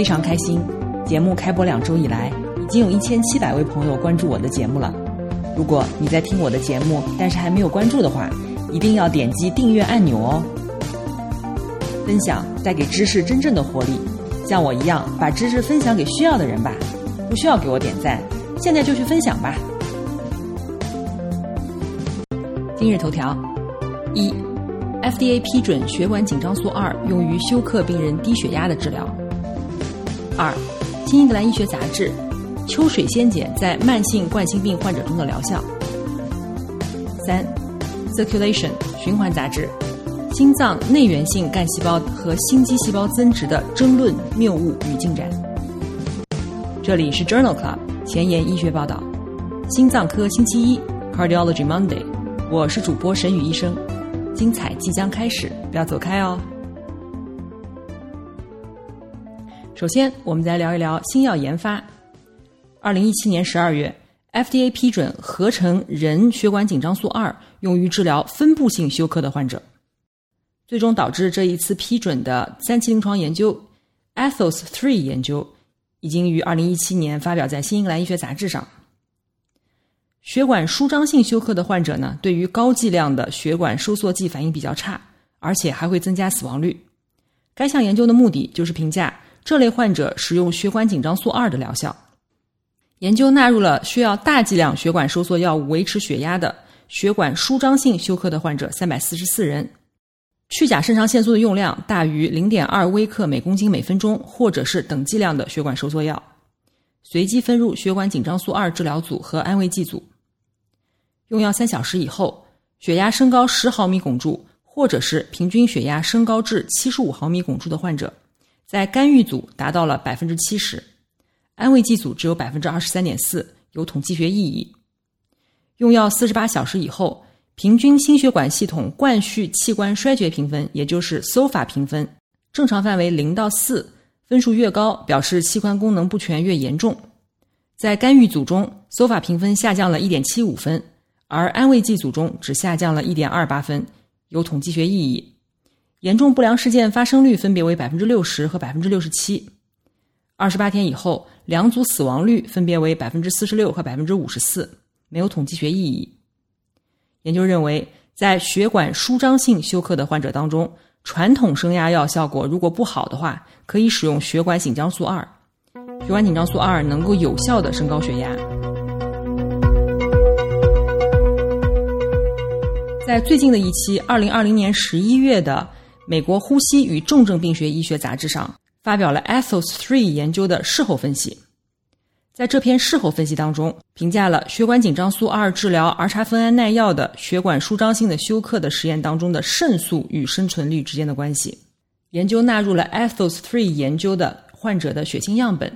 非常开心，节目开播两周以来，已经有一千七百位朋友关注我的节目了。如果你在听我的节目，但是还没有关注的话，一定要点击订阅按钮哦。分享带给知识真正的活力，像我一样把知识分享给需要的人吧。不需要给我点赞，现在就去分享吧。今日头条：一，FDA 批准血管紧张素二用于休克病人低血压的治疗。二，《新英格兰医学杂志》秋水仙碱在慢性冠心病患者中的疗效。三，《Circulation》循环杂志，心脏内源性干细胞和心肌细胞增殖的争论谬误与进展。这里是 Journal Club 前沿医学报道，心脏科星期一 Cardiology Monday，我是主播沈宇医生，精彩即将开始，不要走开哦。首先，我们再聊一聊新药研发。二零一七年十二月，FDA 批准合成人血管紧张素二用于治疗分布性休克的患者。最终导致这一次批准的三期临床研究 Ethos Three 研究，已经于二零一七年发表在《新英格兰医学杂志》上。血管舒张性休克的患者呢，对于高剂量的血管收缩剂反应比较差，而且还会增加死亡率。该项研究的目的就是评价。这类患者使用血管紧张素二的疗效，研究纳入了需要大剂量血管收缩药物维持血压的血管舒张性休克的患者三百四十四人，去甲肾上腺素的用量大于零点二微克每公斤每分钟，或者是等剂量的血管收缩药，随机分入血管紧张素二治疗组和安慰剂组。用药三小时以后，血压升高十毫米汞柱，或者是平均血压升高至七十五毫米汞柱的患者。在干预组达到了百分之七十，安慰剂组只有百分之二十三点四，有统计学意义。用药四十八小时以后，平均心血管系统冠序器官衰竭评分，也就是 SOFA 评分，正常范围零到四，分数越高，表示器官功能不全越严重。在干预组中，SOFA 评分下降了一点七五分，而安慰剂组中只下降了一点二八分，有统计学意义。严重不良事件发生率分别为百分之六十和百分之六十七，二十八天以后，两组死亡率分别为百分之四十六和百分之五十四，没有统计学意义。研究认为，在血管舒张性休克的患者当中，传统升压药效果如果不好的话，可以使用血管紧张素二。血管紧张素二能够有效的升高血压。在最近的一期二零二零年十一月的。美国呼吸与重症病学医学杂志上发表了 Ethos Three 研究的事后分析，在这篇事后分析当中，评价了血管紧张素二治疗儿茶酚胺耐药的血管舒张性的休克的实验当中的肾素与生存率之间的关系。研究纳入了 Ethos Three 研究的患者的血清样本，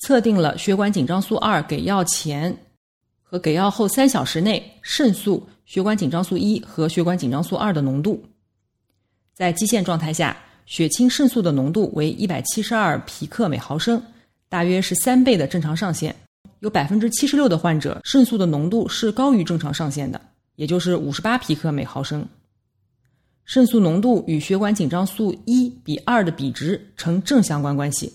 测定了血管紧张素二给药前和给药后三小时内肾素、血管紧张素一和血管紧张素二的浓度。在基线状态下，血清肾素的浓度为一百七十二皮克每毫升，大约是三倍的正常上限。有百分之七十六的患者肾素的浓度是高于正常上限的，也就是五十八皮克每毫升。肾素浓度与血管紧张素一比二的比值呈正相关关系。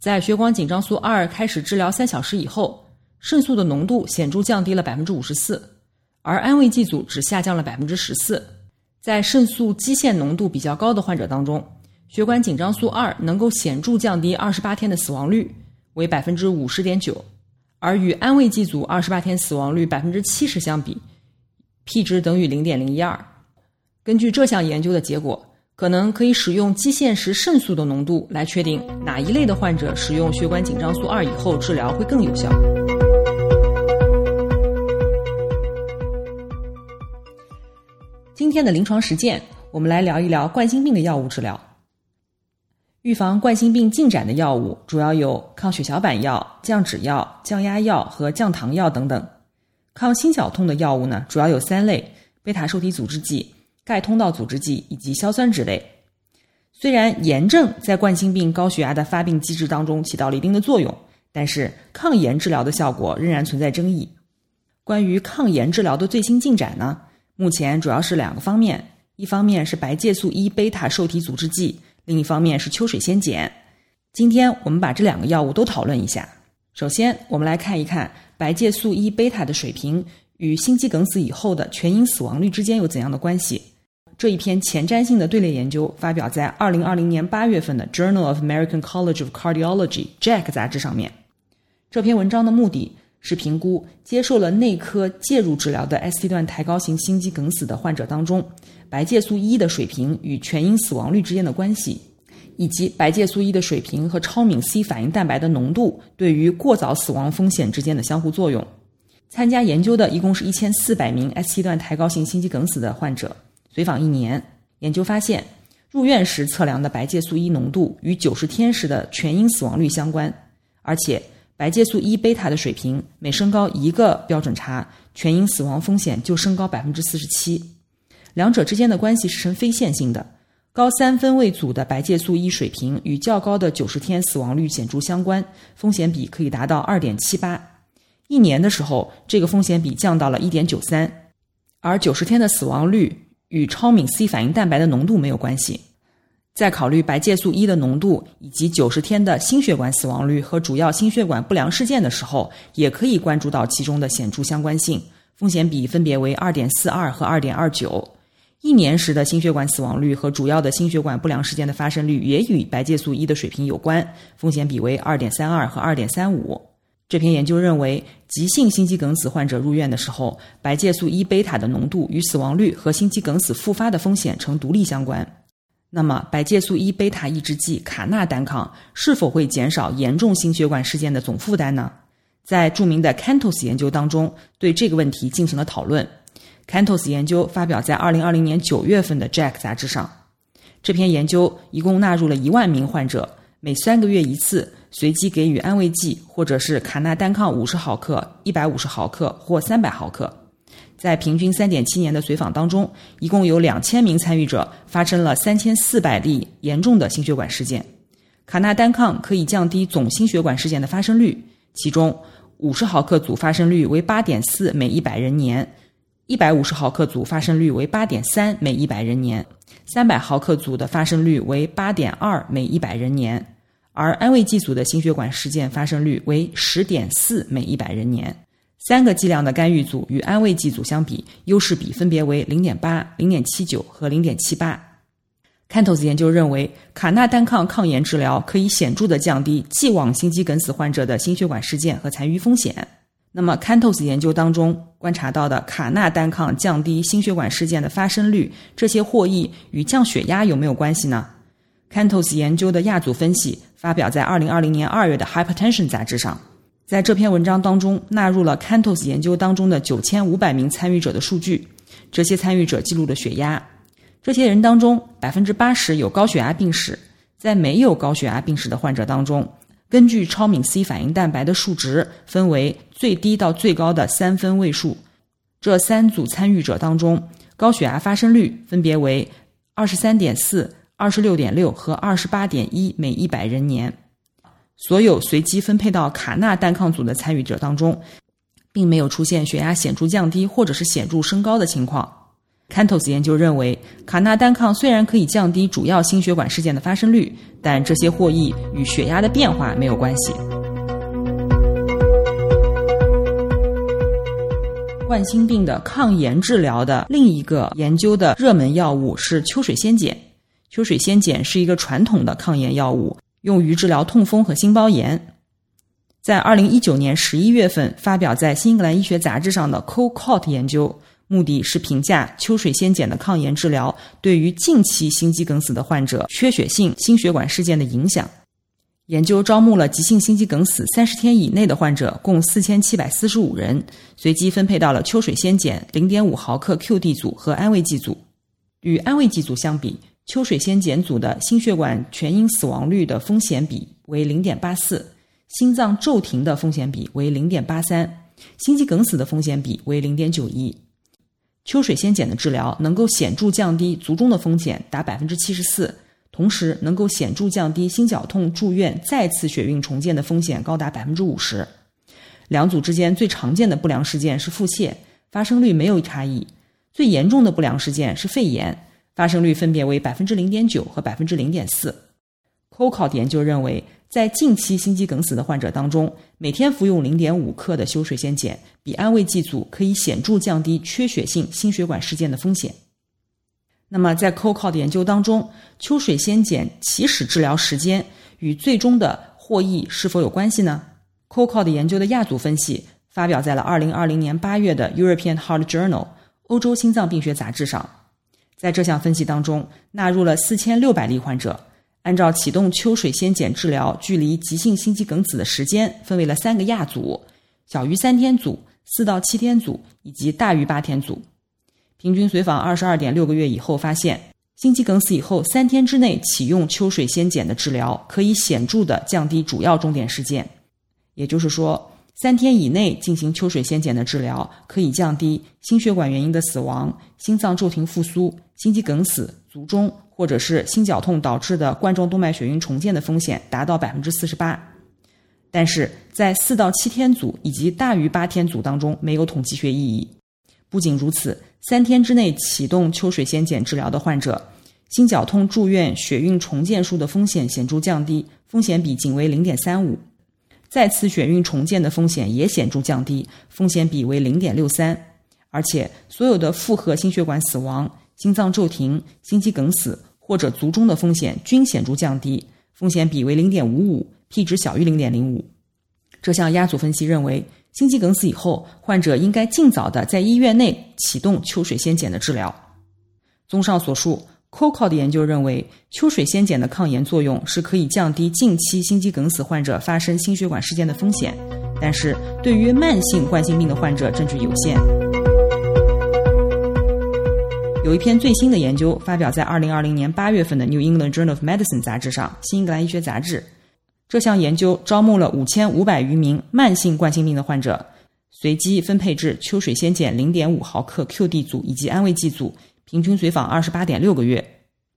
在血管紧张素二开始治疗三小时以后，肾素的浓度显著降低了百分之五十四，而安慰剂组只下降了百分之十四。在肾素基线浓度比较高的患者当中，血管紧张素二能够显著降低二十八天的死亡率为百分之五十点九，而与安慰剂组二十八天死亡率百分之七十相比，p 值等于零点零一二。根据这项研究的结果，可能可以使用基线时肾素的浓度来确定哪一类的患者使用血管紧张素二以后治疗会更有效。天的临床实践，我们来聊一聊冠心病的药物治疗。预防冠心病进展的药物主要有抗血小板药、降脂药、降压药和降糖药等等。抗心绞痛的药物呢，主要有三类：贝塔受体阻滞剂、钙通道阻滞剂以及硝酸酯类。虽然炎症在冠心病高血压的发病机制当中起到了一定的作用，但是抗炎治疗的效果仍然存在争议。关于抗炎治疗的最新进展呢，目前主要是两个方面：一方面是白介素一贝塔受体阻滞剂，另一方面是秋水仙碱。今天我们把这两个药物都讨论一下。首先，我们来看一看白介素一贝塔的水平与心肌梗死以后的全因死亡率之间有怎样的关系。这一篇前瞻性的队列研究发表在二零二零年八月份的《Journal of American College of Cardiology》（JACC） 杂志上面。这篇文章的目的是评估接受了内科介入治疗的 ST 段抬高型心肌梗死的患者当中，白介素一的水平与全因死亡率之间的关系，以及白介素一的水平和超敏 C 反应蛋白的浓度对于过早死亡风险之间的相互作用。参加研究的一共是一千四百名 ST 段抬高型心肌梗死的患者。随访一年，研究发现，入院时测量的白介素一浓度与九十天时的全因死亡率相关，而且白介素一贝塔的水平每升高一个标准差，全因死亡风险就升高百分之四十七。两者之间的关系是呈非线性的，高三分位组的白介素一水平与较高的九十天死亡率显著相关，风险比可以达到二点七八。一年的时候，这个风险比降到了一点九三，而九十天的死亡率。与超敏 C 反应蛋白的浓度没有关系。在考虑白介素一的浓度以及九十天的心血管死亡率和主要心血管不良事件的时候，也可以关注到其中的显著相关性。风险比分别为二点四二和二点二九。一年时的心血管死亡率和主要的心血管不良事件的发生率也与白介素一的水平有关，风险比为二点三二和二点三五。这篇研究认为，急性心肌梗死患者入院的时候，白介素一贝塔的浓度与死亡率和心肌梗死复发的风险呈独立相关。那么，白介素一贝塔抑制剂卡纳单抗是否会减少严重心血管事件的总负担呢？在著名的 CANTOS 研究当中，对这个问题进行了讨论。CANTOS 研究发表在二零二零年九月份的 JACC 杂志上。这篇研究一共纳入了一万名患者，每三个月一次。随机给予安慰剂，或者是卡纳单抗五十毫克、一百五十毫克或三百毫克。在平均三点七年的随访当中，一共有两千名参与者发生了三千四百例严重的心血管事件。卡纳单抗可以降低总心血管事件的发生率，其中五十毫克组发生率为八点四每一百人年，一百五十毫克组发生率为八点三每一百人年，三百毫克组的发生率为八点二每一百人年。而安慰剂组的心血管事件发生率为十点四每一百人年，三个剂量的干预组与安慰剂组相比，优势比分别为零点八、零点七九和零点七八。CANTOS 研究认为，卡纳单抗抗炎治疗可以显著的降低既往心肌梗死患者的心血管事件和残余风险。那么，CANTOS 研究当中观察到的卡纳单抗降低心血管事件的发生率，这些获益与降血压有没有关系呢？CANTOS 研究的亚组分析发表在二零二零年二月的《Hypertension》杂志上。在这篇文章当中，纳入了 CANTOS 研究当中的九千五百名参与者的数据。这些参与者记录了血压。这些人当中，百分之八十有高血压病史。在没有高血压病史的患者当中，根据超敏 C 反应蛋白的数值，分为最低到最高的三分位数。这三组参与者当中，高血压发生率分别为二十三点四。二十六点六和二十八点一每一百人年，所有随机分配到卡纳单抗组的参与者当中，并没有出现血压显著降低或者是显著升高的情况。CANTOS 研究认为，卡纳单抗虽然可以降低主要心血管事件的发生率，但这些获益与血压的变化没有关系。冠心病的抗炎治疗的另一个研究的热门药物是秋水仙碱。秋水仙碱是一个传统的抗炎药物，用于治疗痛风和心包炎。在二零一九年十一月份发表在《新英格兰医学杂志》上的 Co-Cot 研究，目的是评价秋水仙碱的抗炎治疗对于近期心肌梗死的患者缺血性心血管事件的影响。研究招募了急性心肌梗死三十天以内的患者，共四千七百四十五人，随机分配到了秋水仙碱零点五毫克 QD 组和安慰剂组。与安慰剂组相比，秋水仙碱组的心血管全因死亡率的风险比为零点八四，心脏骤停的风险比为零点八三，心肌梗死的风险比为零点九一。秋水仙碱的治疗能够显著降低卒中的风险达百分之七十四，同时能够显著降低心绞痛住院再次血运重建的风险高达百分之五十。两组之间最常见的不良事件是腹泻，发生率没有差异；最严重的不良事件是肺炎，发生率分别为百分之零点九和百分之零点四。c o c o 研究认为，在近期心肌梗死的患者当中，每天服用零点五克的修水仙碱，比安慰剂组可以显著降低缺血性心血管事件的风险。那么，在 c o c o 的研究当中，秋水仙碱起始治疗时间与最终的获益是否有关系呢？c o c o 的研究的亚组分析发表在了二零二零年八月的 European Heart Journal 欧洲心脏病学杂志上。在这项分析当中，纳入了四千六百例患者，按照启动秋水仙碱治疗距离急性心肌梗死的时间，分为了三个亚组：小于三天组、四到七天组以及大于八天组。平均随访二十二点六个月以后，发现心肌梗死以后三天之内启用秋水仙碱的治疗，可以显著的降低主要终点事件。也就是说，三天以内进行秋水仙碱的治疗，可以降低心血管原因的死亡、心脏骤停复苏、心肌梗死、卒中或者是心绞痛导致的冠状动脉血运重建的风险达到百分之四十八。但是在四到七天组以及大于八天组当中没有统计学意义。不仅如此，三天之内启动秋水仙碱治疗的患者，心绞痛住院血运重建术的风险显著降低，风险比仅为零点三五。再次血运重建的风险也显著降低，风险比为零点六三，而且所有的复合心血管死亡、心脏骤停、心肌梗死或者卒中的风险均显著降低，风险比为零点五五，P 值小于零点零五。这项压组分析认为，心肌梗死以后，患者应该尽早的在医院内启动秋水仙碱的治疗。综上所述。C o c o 的研究认为，秋水仙碱的抗炎作用是可以降低近期心肌梗死患者发生心血管事件的风险，但是对于慢性冠心病的患者证据有限。有一篇最新的研究发表在2020年8月份的《New England Journal of Medicine》杂志上，《新英格兰医学杂志》。这项研究招募了5500余名慢性冠心病的患者，随机分配至秋水仙碱0.5毫克 QD 组以及安慰剂组。平均随访二十八点六个月，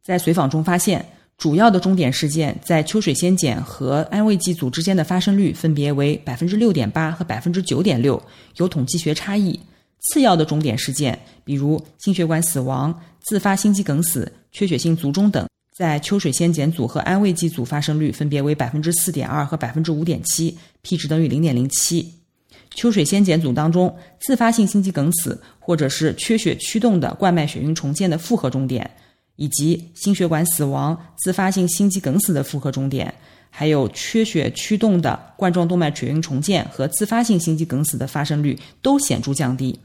在随访中发现，主要的终点事件在秋水仙碱和安慰剂组之间的发生率分别为百分之六点八和百分之九点六，有统计学差异。次要的终点事件，比如心血管死亡、自发心肌梗死、缺血性卒中等，在秋水仙碱组和安慰剂组发生率分别为百分之四点二和百分之五点七，P 值等于零点零七。秋水仙碱组当中，自发性心肌梗死或者是缺血驱动的冠脉血运重建的复合终点，以及心血管死亡、自发性心肌梗死的复合终点，还有缺血驱动的冠状动脉血运重建和自发性心肌梗死的发生率都显著降低。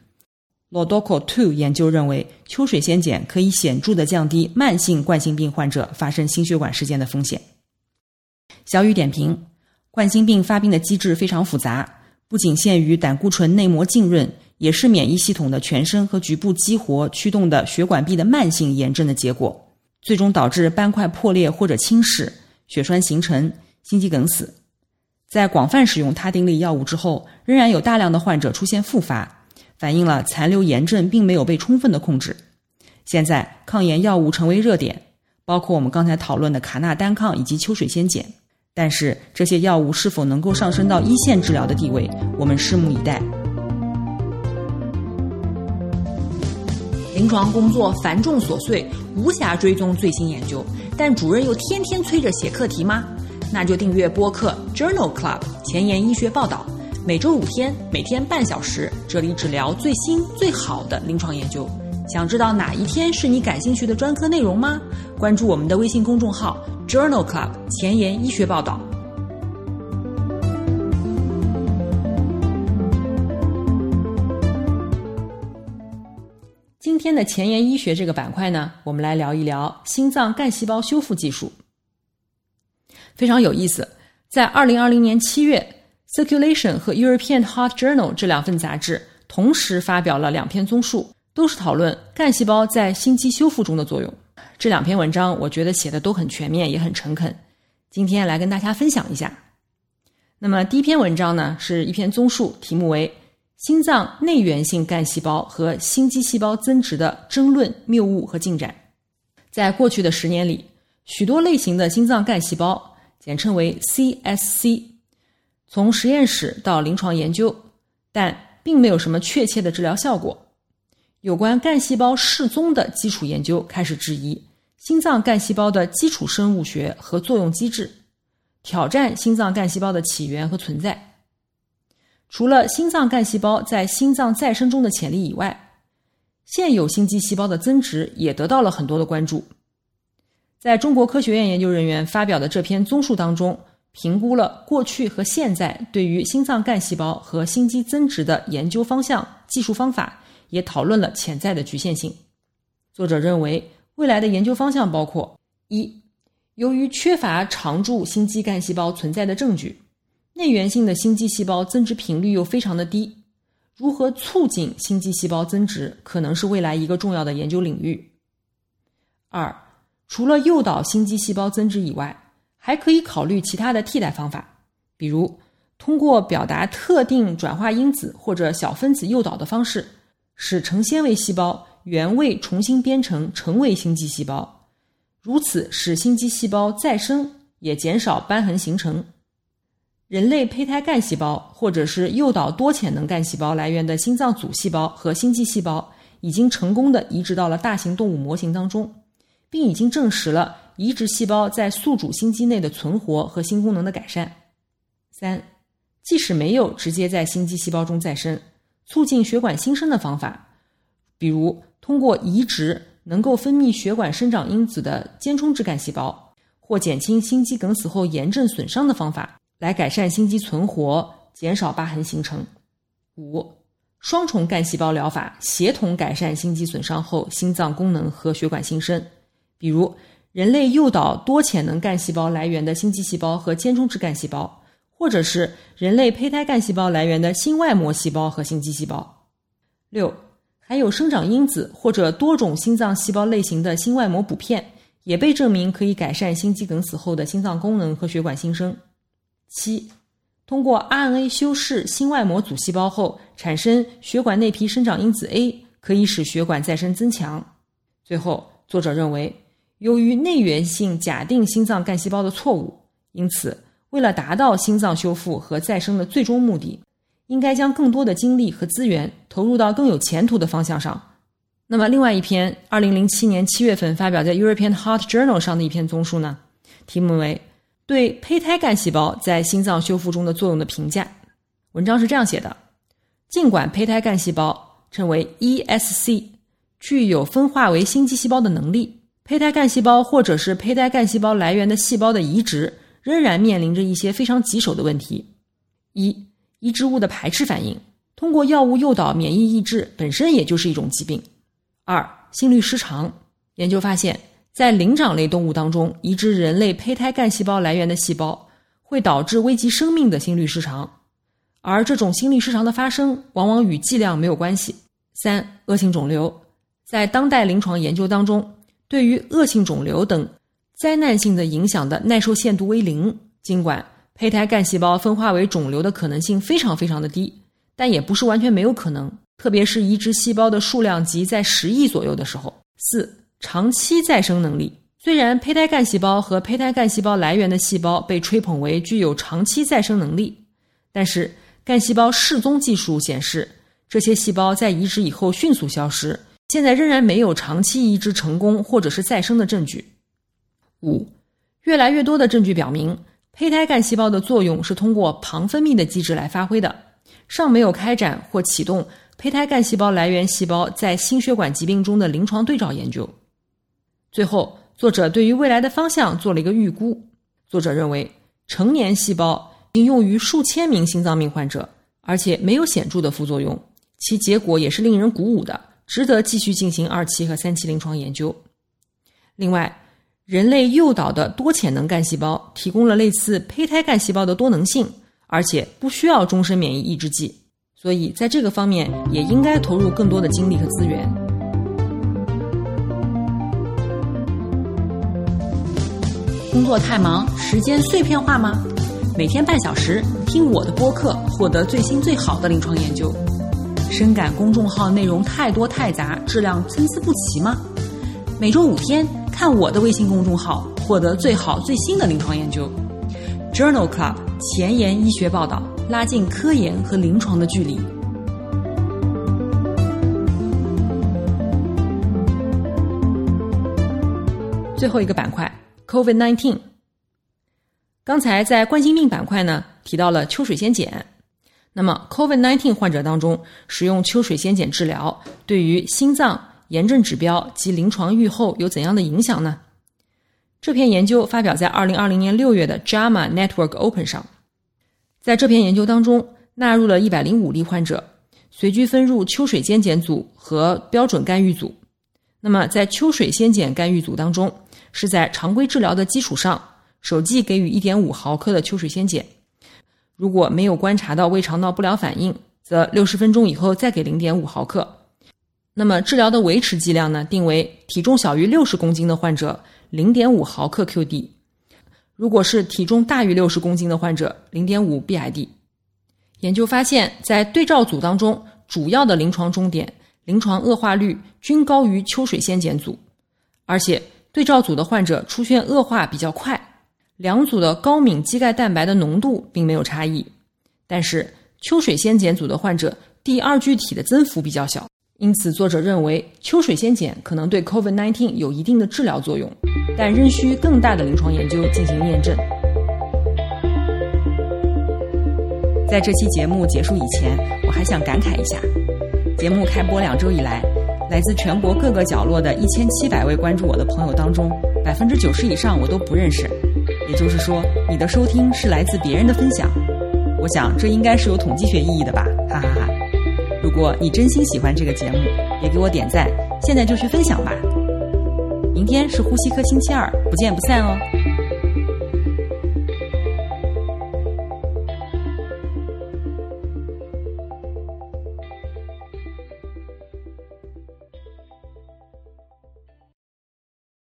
Lodoco Two 研究认为，秋水仙碱可以显著的降低慢性冠心病患者发生心血管事件的风险。小雨点评：冠心病发病的机制非常复杂。不仅限于胆固醇内膜浸润，也是免疫系统的全身和局部激活驱动的血管壁的慢性炎症的结果，最终导致斑块破裂或者侵蚀、血栓形成、心肌梗死。在广泛使用他汀类药物之后，仍然有大量的患者出现复发，反映了残留炎症并没有被充分的控制。现在抗炎药物成为热点，包括我们刚才讨论的卡纳单抗以及秋水仙碱。但是这些药物是否能够上升到一线治疗的地位，我们拭目以待。临床工作繁重琐碎，无暇追踪最新研究，但主任又天天催着写课题吗？那就订阅播客 Journal Club 前沿医学报道，每周五天，每天半小时，这里只聊最新最好的临床研究。想知道哪一天是你感兴趣的专科内容吗？关注我们的微信公众号。Journal Club 前沿医学报道。今天的前沿医学这个板块呢，我们来聊一聊心脏干细胞修复技术。非常有意思，在二零二零年七月，《Circulation》和《European Heart Journal》这两份杂志同时发表了两篇综述，都是讨论干细胞在心肌修复中的作用。这两篇文章我觉得写的都很全面，也很诚恳。今天来跟大家分享一下。那么第一篇文章呢，是一篇综述，题目为《心脏内源性干细胞和心肌细胞增殖的争论、谬误和进展》。在过去的十年里，许多类型的心脏干细胞，简称为 CSC，从实验室到临床研究，但并没有什么确切的治疗效果。有关干细胞失踪的基础研究开始质疑心脏干细胞的基础生物学和作用机制，挑战心脏干细胞的起源和存在。除了心脏干细胞在心脏再生中的潜力以外，现有心肌细胞的增殖也得到了很多的关注。在中国科学院研究人员发表的这篇综述当中，评估了过去和现在对于心脏干细胞和心肌增殖的研究方向、技术方法。也讨论了潜在的局限性。作者认为，未来的研究方向包括：一、由于缺乏常驻心肌干细胞存在的证据，内源性的心肌细胞增殖频率又非常的低，如何促进心肌细胞增殖可能是未来一个重要的研究领域。二、除了诱导心肌细胞增殖以外，还可以考虑其他的替代方法，比如通过表达特定转化因子或者小分子诱导的方式。使成纤维细胞原位重新编程成为心肌细胞，如此使心肌细胞再生，也减少瘢痕形成。人类胚胎干细胞或者是诱导多潜能干细胞来源的心脏组细胞和心肌细胞，已经成功的移植到了大型动物模型当中，并已经证实了移植细胞在宿主心肌内的存活和心功能的改善。三，即使没有直接在心肌细胞中再生。促进血管新生的方法，比如通过移植能够分泌血管生长因子的间充质干细胞，或减轻心肌梗死后炎症损伤的方法，来改善心肌存活，减少疤痕形成。五、双重干细胞疗法协同改善心肌损伤后心脏功能和血管新生，比如人类诱导多潜能干细胞来源的心肌细胞和间充质干细胞。或者是人类胚胎干细胞来源的心外膜细胞和心肌细胞。六，还有生长因子或者多种心脏细胞类型的心外膜补片，也被证明可以改善心肌梗死后的心脏功能和血管新生。七，通过 RNA 修饰心外膜组细胞后产生血管内皮生长因子 A，可以使血管再生增强。最后，作者认为，由于内源性假定心脏干细胞的错误，因此。为了达到心脏修复和再生的最终目的，应该将更多的精力和资源投入到更有前途的方向上。那么，另外一篇2007年7月份发表在《European Heart Journal》上的一篇综述呢，题目为《对胚胎干细胞在心脏修复中的作用的评价》。文章是这样写的：尽管胚胎干细胞称为 ESC，具有分化为心肌细胞的能力，胚胎干细胞或者是胚胎干细胞来源的细胞的移植。仍然面临着一些非常棘手的问题：一、移植物的排斥反应，通过药物诱导免疫抑制本身也就是一种疾病；二、心律失常。研究发现，在灵长类动物当中，移植人类胚胎干细胞来源的细胞会导致危及生命的心律失常，而这种心律失常的发生往往与剂量没有关系。三、恶性肿瘤，在当代临床研究当中，对于恶性肿瘤等。灾难性的影响的耐受限度为零。尽管胚胎干细胞分化为肿瘤的可能性非常非常的低，但也不是完全没有可能。特别是移植细胞的数量级在十亿左右的时候。四、长期再生能力。虽然胚胎干细胞和胚胎干细胞来源的细胞被吹捧为具有长期再生能力，但是干细胞失踪技术显示，这些细胞在移植以后迅速消失。现在仍然没有长期移植成功或者是再生的证据。五，越来越多的证据表明，胚胎干细胞的作用是通过旁分泌的机制来发挥的，尚没有开展或启动胚胎干细胞来源细胞在心血管疾病中的临床对照研究。最后，作者对于未来的方向做了一个预估。作者认为，成年细胞应用于数千名心脏病患者，而且没有显著的副作用，其结果也是令人鼓舞的，值得继续进行二期和三期临床研究。另外，人类诱导的多潜能干细胞提供了类似胚胎干细胞的多能性而且不需要终身免疫抑制剂所以在这个方面也应该投入更多的精力和资源。工作太忙时间碎片化吗？每天半小时听我的播客获得最新最好的临床研究。深感公众号内容太多太杂质量参差不齐吗？每周五天看我的微信公众号，获得最好最新的临床研究。Journal Club 前沿医学报道，拉近科研和临床的距离。最后一个板块，COVID-19。刚才在冠心病板块呢提到了秋水仙碱，那么 COVID-19 患者当中使用秋水仙碱治疗，对于心脏炎症指标及临床预后有怎样的影响呢？这篇研究发表在二零二零年六月的 JAMA Network Open 上，在这篇研究当中纳入了一百零五例患者，随机分入秋水仙碱组和标准干预组。那么在秋水仙碱干预组当中。是在常规治疗的基础上，首剂给予一点五毫克的秋水仙碱。如果没有观察到胃肠道不良反应，则六十分钟以后再给零点五毫克。那么治疗的维持剂量呢？定为体重小于六十公斤的患者零点五毫克 QD。如果是体重大于六十公斤的患者，零点五 BID。研究发现，在对照组当中，主要的临床终点、临床恶化率均高于秋水仙碱组，而且。对照组的患者出现恶化比较快，两组的高敏肌钙蛋白的浓度并没有差异，但是秋水仙碱组的患者第二具体的增幅比较小，因此作者认为秋水仙碱可能对 COVID-19 有一定的治疗作用，但仍需更大的临床研究进行验证。在这期节目结束以前，我还想感慨一下，节目开播两周以来。来自全国各个角落的一千七百位关注我的朋友当中，百分之九十以上我都不认识。也就是说，你的收听是来自别人的分享。我想这应该是有统计学意义的吧，如果你真心喜欢这个节目，也给我点赞，现在就去分享吧。明天是呼吸科星期二，不见不散哦。